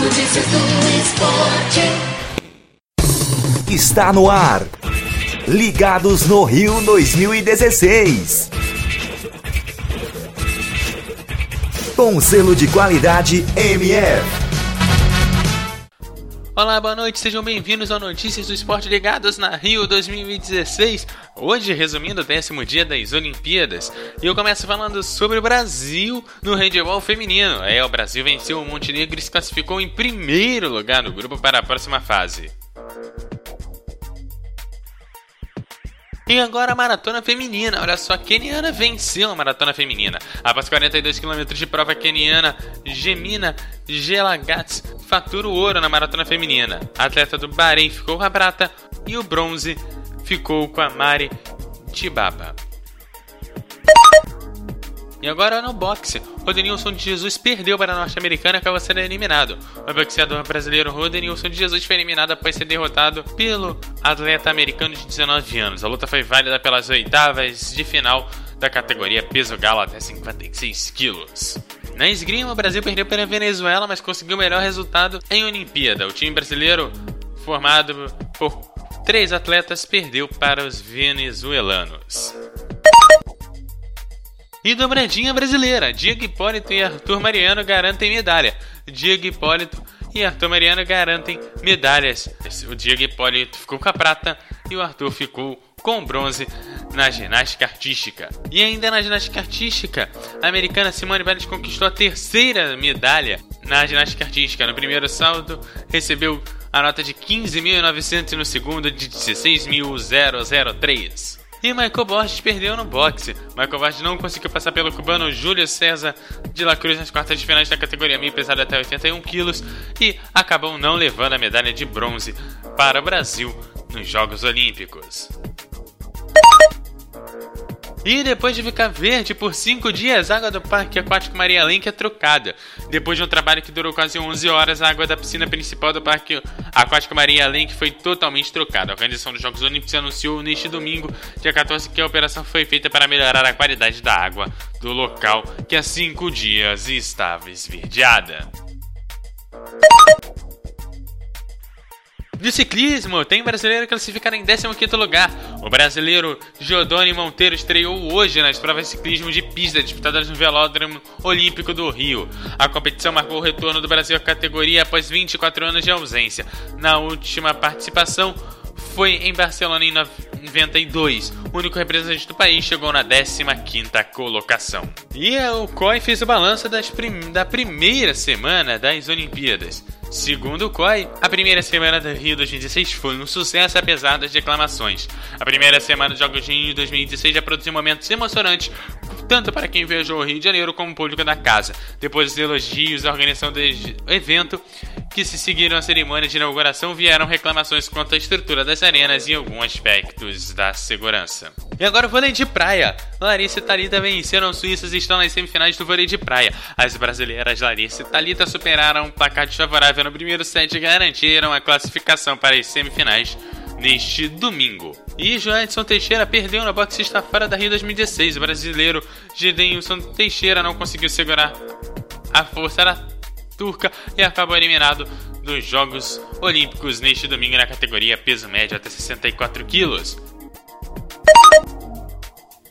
Notícias do esporte. Está no ar. Ligados no Rio 2016. Com selo de qualidade MF. Olá, boa noite, sejam bem-vindos ao Notícias do Esporte Ligados na Rio 2016. Hoje, resumindo o décimo dia das Olimpíadas, e eu começo falando sobre o Brasil no handebol feminino. É, o Brasil venceu o Montenegro e se classificou em primeiro lugar no grupo para a próxima fase. E agora a maratona feminina. Olha só, a Keniana venceu a maratona feminina. Após 42 km de prova, Keniana Gemina Gelagats fatura o ouro na maratona feminina. A atleta do Bahrein ficou com a prata e o bronze ficou com a Mari Tibaba. E agora no boxe, Rodenilson de Jesus perdeu para a norte-americana e acabou sendo eliminado. O boxeador brasileiro Rodenilson de Jesus foi eliminado após ser derrotado pelo atleta americano de 19 anos. A luta foi válida pelas oitavas de final da categoria peso galo até 56 quilos. Na esgrima, o Brasil perdeu para a Venezuela, mas conseguiu o melhor resultado em Olimpíada. O time brasileiro, formado por três atletas, perdeu para os venezuelanos. E dobradinha brasileira. Diego Hipólito e Arthur Mariano garantem medalha. Diego Hipólito e Arthur Mariano garantem medalhas. O Diego Hipólito ficou com a prata e o Arthur ficou com bronze na ginástica artística. E ainda na ginástica artística, a americana Simone Biles conquistou a terceira medalha na ginástica artística. No primeiro salto, recebeu a nota de 15.900 e no segundo de 16.003. E Michael Borges perdeu no boxe. Michael Borges não conseguiu passar pelo cubano Júlio César de la Cruz nas quartas de finais da categoria meio pesado até 81 quilos e acabou não levando a medalha de bronze para o Brasil nos Jogos Olímpicos. E depois de ficar verde por 5 dias, a água do Parque Aquático Maria Lenk é trocada. Depois de um trabalho que durou quase 11 horas, a água da piscina principal do Parque Aquático Maria Lenk foi totalmente trocada. A Organização dos Jogos Olímpicos anunciou neste domingo, dia 14, que a operação foi feita para melhorar a qualidade da água do local, que há 5 dias estava esverdeada. No ciclismo, tem brasileiro classificado em 15º lugar. O brasileiro Giordani Monteiro estreou hoje nas provas de ciclismo de pista disputadas no Velódromo Olímpico do Rio. A competição marcou o retorno do Brasil à categoria após 24 anos de ausência. Na última participação foi em Barcelona em 92. O único representante do país chegou na 15ª colocação. E o COI fez o balanço prim da primeira semana das Olimpíadas. Segundo o COI, a primeira semana do Rio 2016 foi um sucesso apesar das declamações. A primeira semana dos Jogos de Rio 2016 já produziu momentos emocionantes, tanto para quem viajou ao Rio de Janeiro como o público da casa. Depois dos elogios à organização do evento, que se seguiram a cerimônia de inauguração, vieram reclamações quanto à estrutura das arenas e alguns aspectos da segurança. E agora o vôlei de praia. Larissa e Thalita venceram os suíços e estão nas semifinais do vôlei de praia. As brasileiras Larissa e Thalita superaram o placar desfavorável no primeiro set e garantiram a classificação para as semifinais neste domingo. E Joedson Teixeira perdeu na boxe está fora da Rio 2016. O brasileiro Gideilson Teixeira não conseguiu segurar a força da turca e acabou eliminado dos Jogos Olímpicos neste domingo na categoria peso médio até 64 quilos.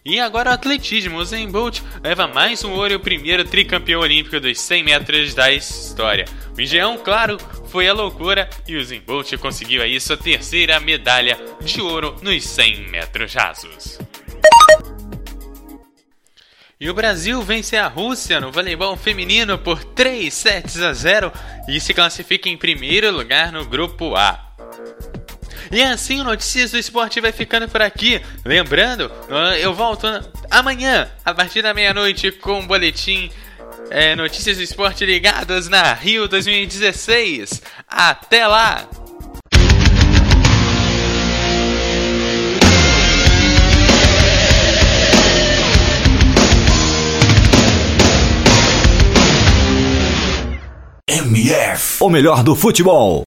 E agora o atletismo. O Zen Bolt leva mais um ouro e o primeiro tricampeão olímpico dos 100 metros da história. O Engenhão, claro, foi a loucura e o Bolt conseguiu aí sua terceira medalha de ouro nos 100 metros rasos. E o Brasil vence a Rússia no voleibol feminino por 3 sets a 0 e se classifica em primeiro lugar no grupo A. E assim o Notícias do Esporte vai ficando por aqui. Lembrando, eu volto amanhã, a partir da meia-noite, com um boletim é, Notícias do Esporte ligadas na Rio 2016. Até lá! Melhor do futebol.